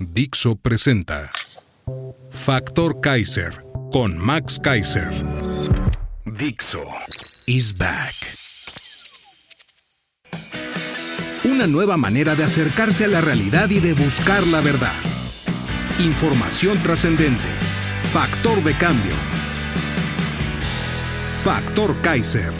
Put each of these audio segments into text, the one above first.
Dixo presenta Factor Kaiser con Max Kaiser. Dixo is back. Una nueva manera de acercarse a la realidad y de buscar la verdad. Información trascendente. Factor de cambio. Factor Kaiser.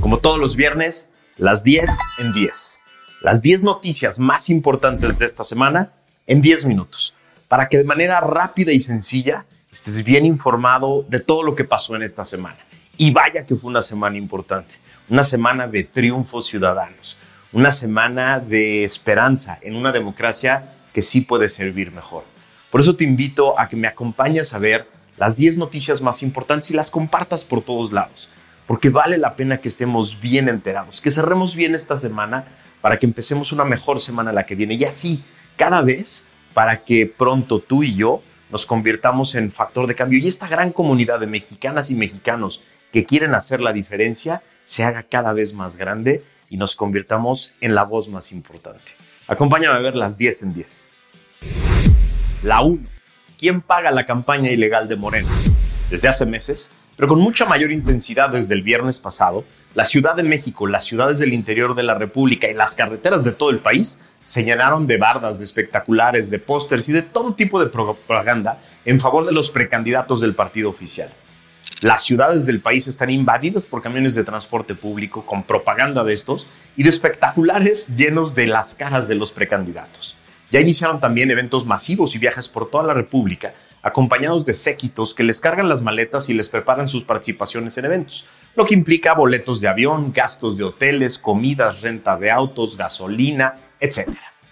Como todos los viernes, las 10 en 10. Las 10 noticias más importantes de esta semana en 10 minutos. Para que de manera rápida y sencilla estés bien informado de todo lo que pasó en esta semana. Y vaya que fue una semana importante. Una semana de triunfos ciudadanos. Una semana de esperanza en una democracia que sí puede servir mejor. Por eso te invito a que me acompañes a ver las 10 noticias más importantes y las compartas por todos lados, porque vale la pena que estemos bien enterados, que cerremos bien esta semana para que empecemos una mejor semana la que viene y así cada vez para que pronto tú y yo nos convirtamos en factor de cambio y esta gran comunidad de mexicanas y mexicanos que quieren hacer la diferencia se haga cada vez más grande y nos convirtamos en la voz más importante. Acompáñame a ver las 10 en 10. La 1. ¿Quién paga la campaña ilegal de Morena? Desde hace meses, pero con mucha mayor intensidad desde el viernes pasado, la Ciudad de México, las ciudades del interior de la República y las carreteras de todo el país se llenaron de bardas, de espectaculares, de pósters y de todo tipo de propaganda en favor de los precandidatos del partido oficial. Las ciudades del país están invadidas por camiones de transporte público con propaganda de estos y de espectaculares llenos de las caras de los precandidatos. Ya iniciaron también eventos masivos y viajes por toda la República, acompañados de séquitos que les cargan las maletas y les preparan sus participaciones en eventos, lo que implica boletos de avión, gastos de hoteles, comidas, renta de autos, gasolina, etc.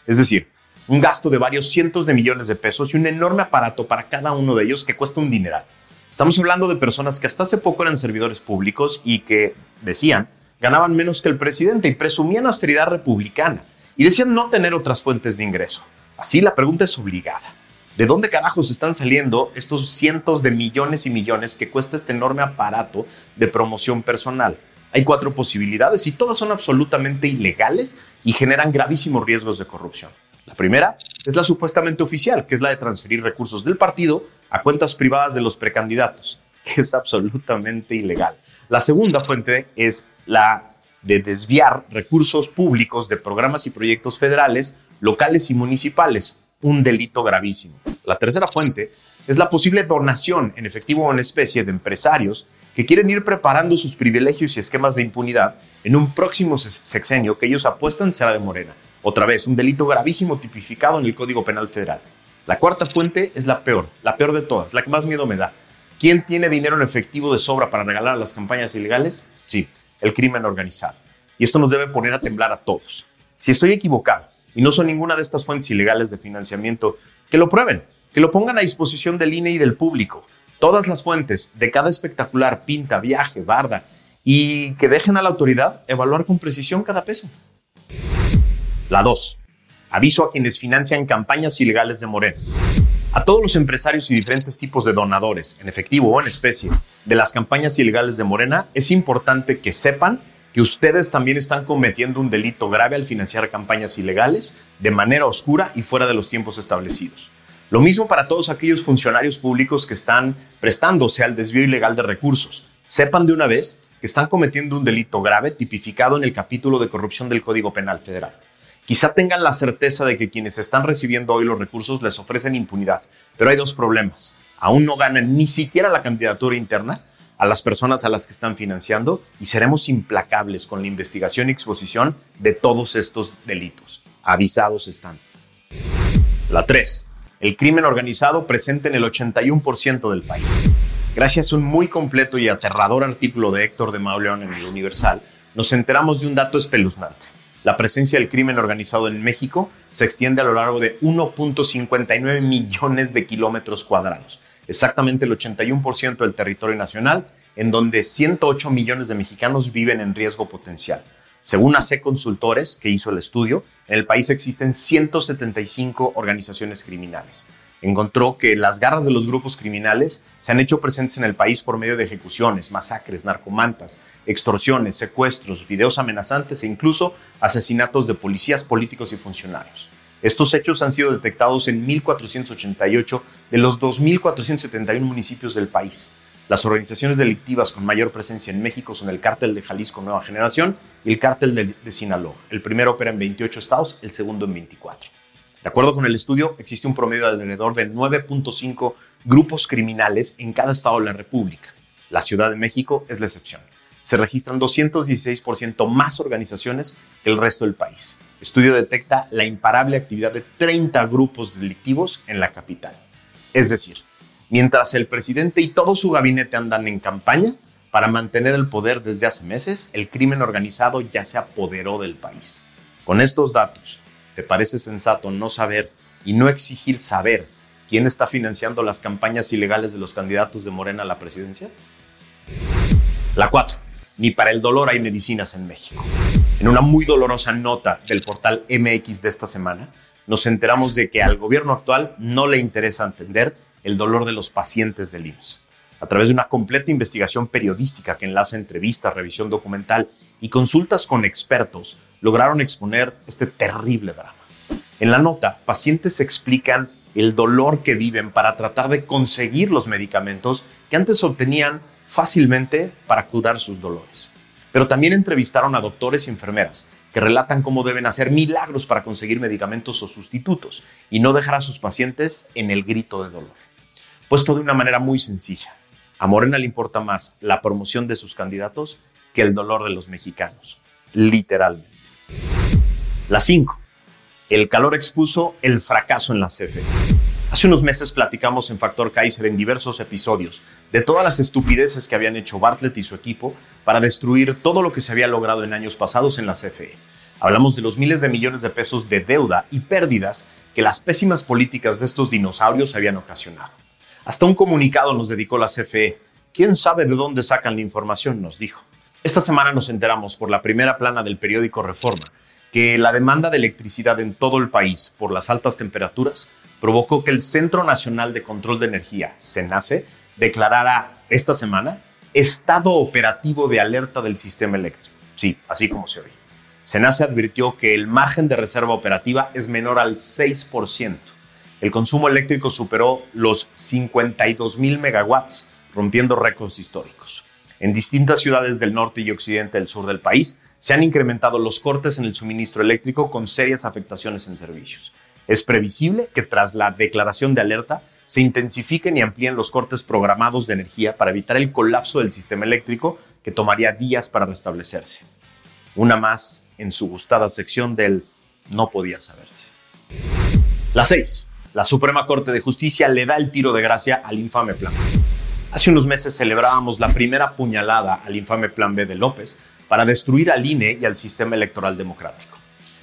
Es decir, un gasto de varios cientos de millones de pesos y un enorme aparato para cada uno de ellos que cuesta un dineral. Estamos hablando de personas que hasta hace poco eran servidores públicos y que, decían, ganaban menos que el presidente y presumían austeridad republicana y decían no tener otras fuentes de ingreso. Así la pregunta es obligada. ¿De dónde carajos están saliendo estos cientos de millones y millones que cuesta este enorme aparato de promoción personal? Hay cuatro posibilidades y todas son absolutamente ilegales y generan gravísimos riesgos de corrupción. La primera es la supuestamente oficial, que es la de transferir recursos del partido a cuentas privadas de los precandidatos, que es absolutamente ilegal. La segunda fuente es la de desviar recursos públicos de programas y proyectos federales, locales y municipales, un delito gravísimo. La tercera fuente es la posible donación en efectivo o en especie de empresarios que quieren ir preparando sus privilegios y esquemas de impunidad en un próximo sexenio que ellos apuestan será de Morena. Otra vez, un delito gravísimo tipificado en el Código Penal Federal. La cuarta fuente es la peor, la peor de todas, la que más miedo me da. ¿Quién tiene dinero en efectivo de sobra para regalar a las campañas ilegales? Sí, el crimen organizado. Y esto nos debe poner a temblar a todos. Si estoy equivocado y no son ninguna de estas fuentes ilegales de financiamiento, que lo prueben, que lo pongan a disposición del INE y del público. Todas las fuentes de cada espectacular, pinta, viaje, barda, y que dejen a la autoridad evaluar con precisión cada peso. La 2. Aviso a quienes financian campañas ilegales de Morena. A todos los empresarios y diferentes tipos de donadores, en efectivo o en especie, de las campañas ilegales de Morena, es importante que sepan que ustedes también están cometiendo un delito grave al financiar campañas ilegales de manera oscura y fuera de los tiempos establecidos. Lo mismo para todos aquellos funcionarios públicos que están prestándose al desvío ilegal de recursos. Sepan de una vez que están cometiendo un delito grave tipificado en el capítulo de corrupción del Código Penal Federal. Quizá tengan la certeza de que quienes están recibiendo hoy los recursos les ofrecen impunidad, pero hay dos problemas. Aún no ganan ni siquiera la candidatura interna a las personas a las que están financiando y seremos implacables con la investigación y exposición de todos estos delitos. Avisados están. La 3. El crimen organizado presente en el 81% del país. Gracias a un muy completo y aterrador artículo de Héctor de Mauleón en el Universal, nos enteramos de un dato espeluznante. la presencia del crimen organizado en México se extiende a lo largo de 1.59 millones de kilómetros cuadrados, exactamente el 81% del territorio nacional, en donde 108 millones de mexicanos viven en riesgo potencial. Según AC Consultores, que hizo el estudio, en el país existen 175 organizaciones criminales encontró que las garras de los grupos criminales se han hecho presentes en el país por medio de ejecuciones, masacres, narcomantas, extorsiones, secuestros, videos amenazantes e incluso asesinatos de policías, políticos y funcionarios. Estos hechos han sido detectados en 1.488 de los 2.471 municipios del país. Las organizaciones delictivas con mayor presencia en México son el Cártel de Jalisco Nueva Generación y el Cártel de, Sinaloa. El primero opera en 28 estados, el segundo en 24. De acuerdo con el estudio, existe un promedio de alrededor de 9.5 grupos criminales en cada estado de la República. La Ciudad de México es la excepción. Se registran 216% más organizaciones que el resto del país. Estudio detecta la imparable actividad de 30 grupos delictivos en la capital. Es decir, mientras el presidente y todo su gabinete andan en campaña para mantener el poder desde hace meses, el crimen organizado ya se apoderó del país. Con estos datos, ¿Te parece sensato no saber y no exigir saber quién está financiando las campañas ilegales de los candidatos de Morena a la presidencia? La 4. Ni para el dolor hay medicinas en México. En una muy dolorosa nota del portal MX de esta semana, nos enteramos de que al gobierno actual no le interesa entender el dolor de los pacientes del IMSS. A través de una completa investigación periodística que enlaza entrevistas, revisión documental y consultas con expertos, lograron exponer este terrible drama. En la nota, pacientes explican el dolor que viven para tratar de conseguir los medicamentos que antes obtenían fácilmente para curar sus dolores. Pero también entrevistaron a doctores y enfermeras que relatan cómo deben hacer milagros para conseguir medicamentos o sustitutos y no dejar a sus pacientes en el grito de dolor. Puesto de una manera muy sencilla, a Morena le importa más la promoción de sus candidatos que el dolor de los mexicanos, literalmente. La 5. El calor expuso el fracaso en la CFE. Hace unos meses platicamos en Factor Kaiser en diversos episodios de todas las estupideces que habían hecho Bartlett y su equipo para destruir todo lo que se había logrado en años pasados en la CFE. Hablamos de los miles de millones de pesos de deuda y pérdidas que las pésimas políticas de estos dinosaurios habían ocasionado. Hasta un comunicado nos dedicó la CFE. ¿Quién sabe de dónde sacan la información? nos dijo. Esta semana nos enteramos por la primera plana del periódico Reforma que la demanda de electricidad en todo el país por las altas temperaturas provocó que el Centro Nacional de Control de Energía, CENACE, declarara esta semana estado operativo de alerta del sistema eléctrico. Sí, así como se oye. CENACE advirtió que el margen de reserva operativa es menor al 6%. El consumo eléctrico superó los 52 mil megawatts, rompiendo récords históricos. En distintas ciudades del norte y occidente del sur del país se han incrementado los cortes en el suministro eléctrico con serias afectaciones en servicios. Es previsible que tras la declaración de alerta se intensifiquen y amplíen los cortes programados de energía para evitar el colapso del sistema eléctrico que tomaría días para restablecerse. Una más en su gustada sección del no podía saberse. La 6. La Suprema Corte de Justicia le da el tiro de gracia al infame Plan Hace unos meses celebrábamos la primera puñalada al infame Plan B de López para destruir al INE y al sistema electoral democrático.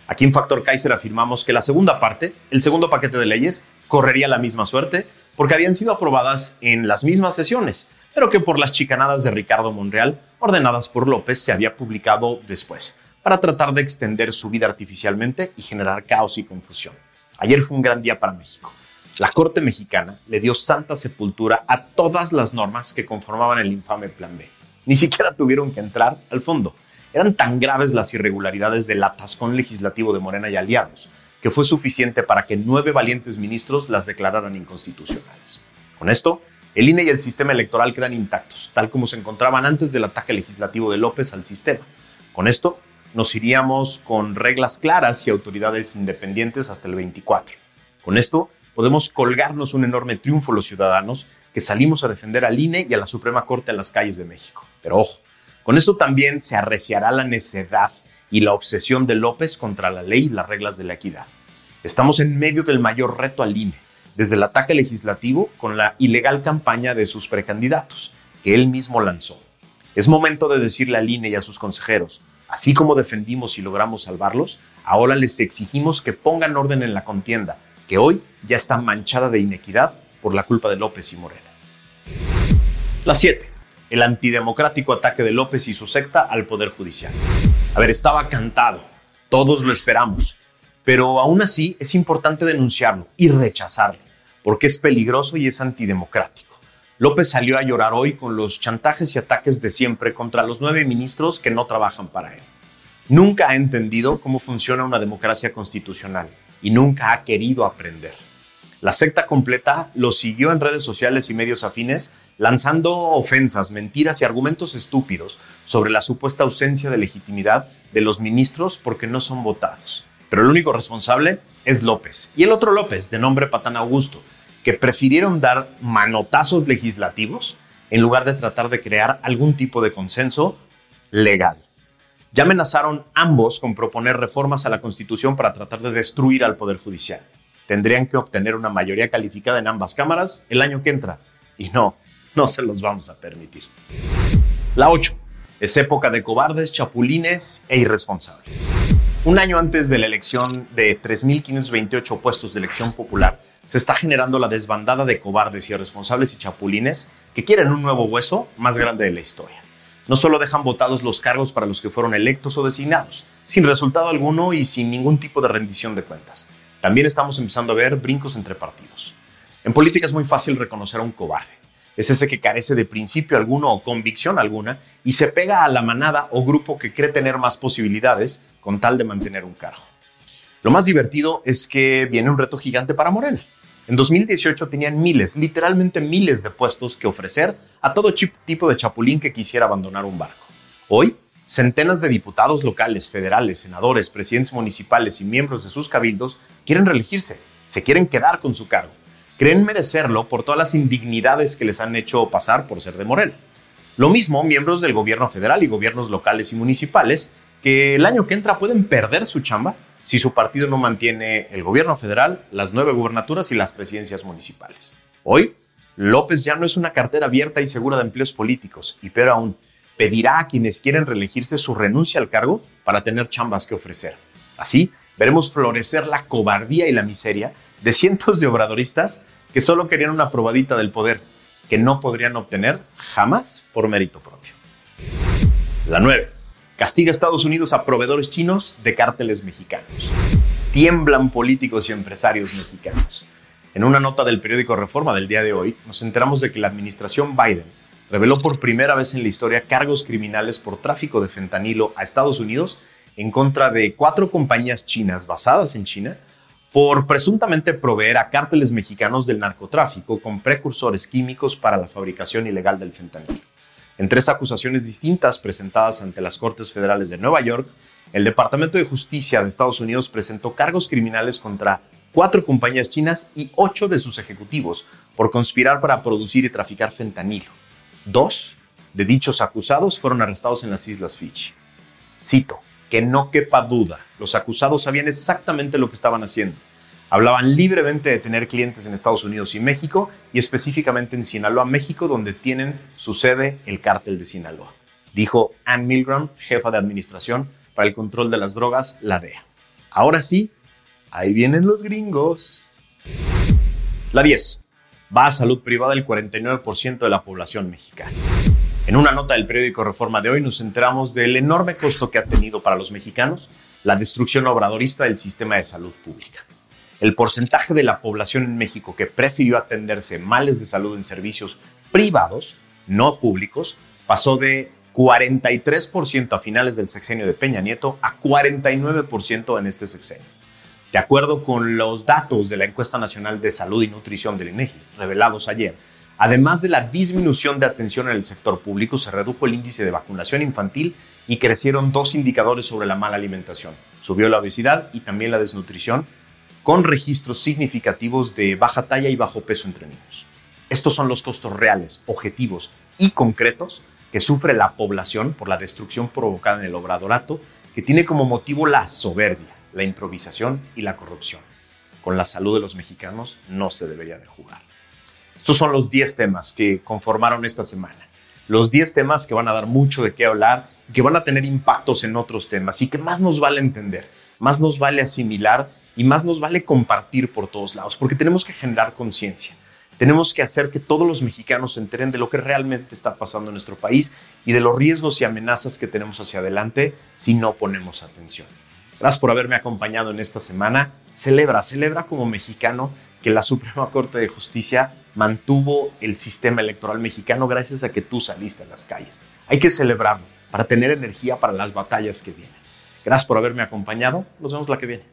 Aquí en Factor Kaiser afirmamos que la segunda parte, el segundo paquete de leyes, correría la misma suerte porque habían sido aprobadas en las mismas sesiones, pero que por las chicanadas de Ricardo Monreal, ordenadas por López, se había publicado después, para tratar de extender su vida artificialmente y generar caos y confusión. Ayer fue un gran día para México. La Corte mexicana le dio santa sepultura a todas las normas que conformaban el infame Plan B. Ni siquiera tuvieron que entrar al fondo. Eran tan graves las irregularidades del atascón legislativo de Morena y aliados que fue suficiente para que nueve valientes ministros las declararan inconstitucionales. Con esto, el INE y el sistema electoral quedan intactos, tal como se encontraban antes del ataque legislativo de López al sistema. Con esto, nos iríamos con reglas claras y autoridades independientes hasta el 24. Con esto, podemos colgarnos un enorme triunfo los ciudadanos que salimos a defender al INE y a la Suprema Corte en las calles de México. Pero ojo, con esto también se arreciará la necedad y la obsesión de López contra la ley y las reglas de la equidad. Estamos en medio del mayor reto al INE, desde el ataque legislativo con la ilegal campaña de sus precandidatos, que él mismo lanzó. Es momento de decirle al INE y a sus consejeros, Así como defendimos y logramos salvarlos, ahora les exigimos que pongan orden en la contienda, que hoy ya está manchada de inequidad por la culpa de López y Morena. La 7. El antidemocrático ataque de López y su secta al Poder Judicial. A ver, estaba cantado. Todos lo esperamos. Pero aún así es importante denunciarlo y rechazarlo, porque es peligroso y es antidemocrático. López salió a llorar hoy con los chantajes y ataques de siempre contra los nueve ministros que no trabajan para él. Nunca ha entendido cómo funciona una democracia constitucional y nunca ha querido aprender. La secta completa lo siguió en redes sociales y medios afines, lanzando ofensas, mentiras y argumentos estúpidos sobre la supuesta ausencia de legitimidad de los ministros porque no son votados. Pero el único responsable es López y el otro López, de nombre Patán Augusto, que prefirieron dar manotazos legislativos en lugar de tratar de crear algún tipo de consenso legal. Ya amenazaron ambos con proponer reformas a la Constitución para tratar de destruir al Poder Judicial. Tendrían que obtener una mayoría calificada en ambas cámaras el año que entra. Y no, no se los vamos a permitir. La 8. Es época de cobardes, chapulines e irresponsables. Un año antes de la elección de 3.528 puestos de elección popular, se está generando la desbandada de cobardes, irresponsables y chapulines que quieren un nuevo hueso más grande de la historia. No solo dejan votados los cargos para los que fueron electos o designados, sin resultado alguno y sin ningún tipo de rendición de cuentas. También estamos empezando a ver brincos entre partidos. En política es muy fácil reconocer a un cobarde es ese que carece de principio alguno o convicción alguna y se pega a la manada o grupo que cree tener más posibilidades con tal de mantener un cargo. Lo más divertido es que viene un reto gigante para Morena. En 2018 tenían miles, literalmente miles de puestos que ofrecer a todo tipo de chapulín que quisiera abandonar un barco. Hoy, centenas de diputados locales, federales, senadores, presidentes municipales y miembros de sus cabildos quieren reelegirse, se quieren quedar con su cargo creen merecerlo por todas las indignidades que les han hecho pasar por ser de Morena. Lo mismo miembros del gobierno federal y gobiernos locales y municipales que el año que entra pueden perder su chamba si su partido no mantiene el gobierno federal, las nueve gubernaturas y las presidencias municipales. Hoy, López ya no es una cartera abierta y segura de empleos políticos, y peor aún, pedirá a quienes quieren reelegirse su renuncia al cargo para tener chambas que ofrecer. Así, veremos florecer la cobardía y la miseria de cientos de obradoristas que solo querían una probadita del poder que no podrían obtener jamás por mérito propio. La 9. Castiga a Estados Unidos a proveedores chinos de cárteles mexicanos. Tiemblan políticos y empresarios mexicanos. En una nota del periódico Reforma del día de hoy, nos enteramos de que la administración Biden reveló por primera vez en la historia cargos criminales por tráfico de fentanilo a Estados Unidos en contra de cuatro compañías chinas basadas en China por presuntamente proveer a cárteles mexicanos del narcotráfico con precursores químicos para la fabricación ilegal del fentanilo. En tres acusaciones distintas presentadas ante las Cortes Federales de Nueva York, el Departamento de Justicia de Estados Unidos presentó cargos criminales contra cuatro compañías chinas y ocho de sus ejecutivos por conspirar para producir y traficar fentanilo. Dos de dichos acusados fueron arrestados en las Islas Fiji. Cito, que no quepa duda, los acusados sabían exactamente lo que estaban haciendo. Hablaban libremente de tener clientes en Estados Unidos y México, y específicamente en Sinaloa, México, donde tienen su sede el cártel de Sinaloa, dijo Ann Milgram, jefa de administración para el control de las drogas, la DEA. Ahora sí, ahí vienen los gringos. La 10. Va a salud privada el 49% de la población mexicana. En una nota del periódico Reforma de hoy nos enteramos del enorme costo que ha tenido para los mexicanos la destrucción obradorista del sistema de salud pública. El porcentaje de la población en México que prefirió atenderse males de salud en servicios privados, no públicos, pasó de 43% a finales del sexenio de Peña Nieto a 49% en este sexenio. De acuerdo con los datos de la Encuesta Nacional de Salud y Nutrición del INEGI, revelados ayer, Además de la disminución de atención en el sector público, se redujo el índice de vacunación infantil y crecieron dos indicadores sobre la mala alimentación. Subió la obesidad y también la desnutrición, con registros significativos de baja talla y bajo peso entre niños. Estos son los costos reales, objetivos y concretos que sufre la población por la destrucción provocada en el obradorato, que tiene como motivo la soberbia, la improvisación y la corrupción. Con la salud de los mexicanos no se debería de jugar. Estos son los 10 temas que conformaron esta semana. Los 10 temas que van a dar mucho de qué hablar que van a tener impactos en otros temas y que más nos vale entender, más nos vale asimilar y más nos vale compartir por todos lados, porque tenemos que generar conciencia. Tenemos que hacer que todos los mexicanos se enteren de lo que realmente está pasando en nuestro país y de los riesgos y amenazas que tenemos hacia adelante si no ponemos atención. Gracias por haberme acompañado en esta semana. Celebra, celebra como mexicano que la Suprema Corte de Justicia mantuvo el sistema electoral mexicano gracias a que tú saliste a las calles. Hay que celebrarlo para tener energía para las batallas que vienen. Gracias por haberme acompañado. Nos vemos la que viene.